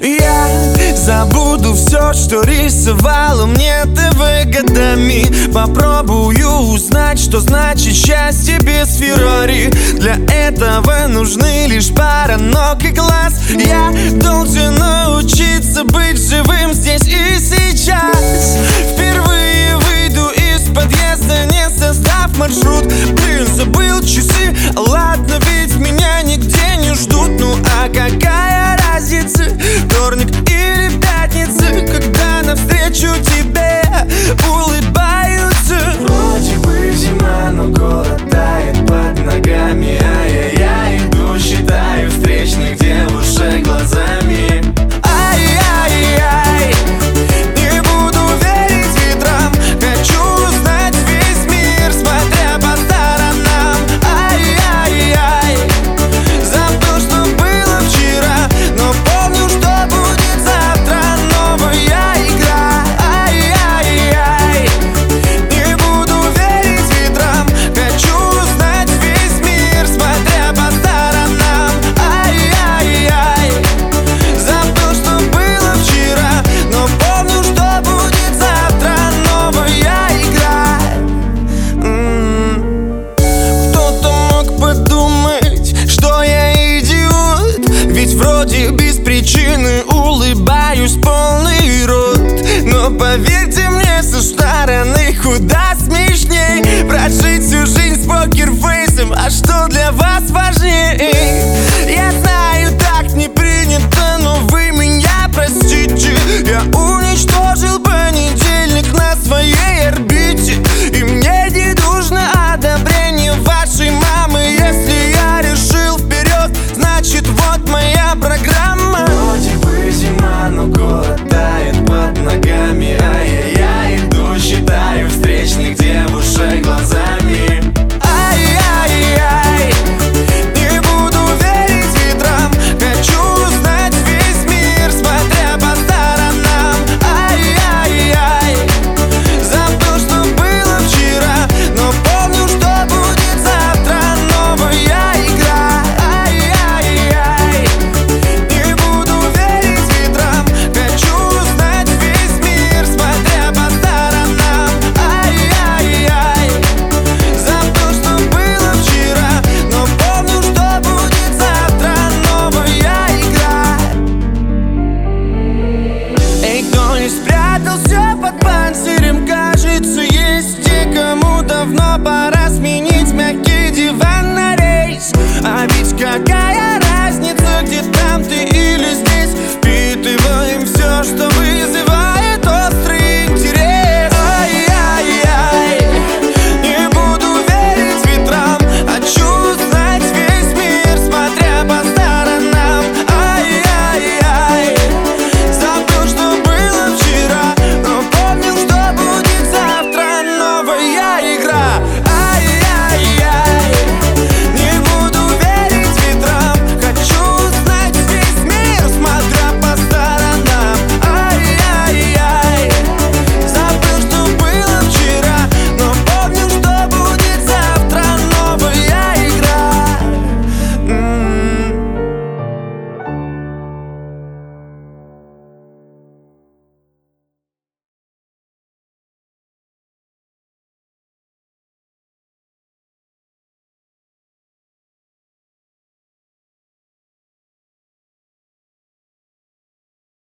Я забуду все, что рисовало мне ты годами Попробую узнать, что значит счастье без Феррари. Для этого нужны лишь пара ног и глаз. Я должен научиться быть живым здесь и сейчас. Впервые выйду из подъезда, не создав маршрут навстречу причины улыбаюсь полный рот. Но поверьте мне, со стороны худая где там ты или здесь Впитываем все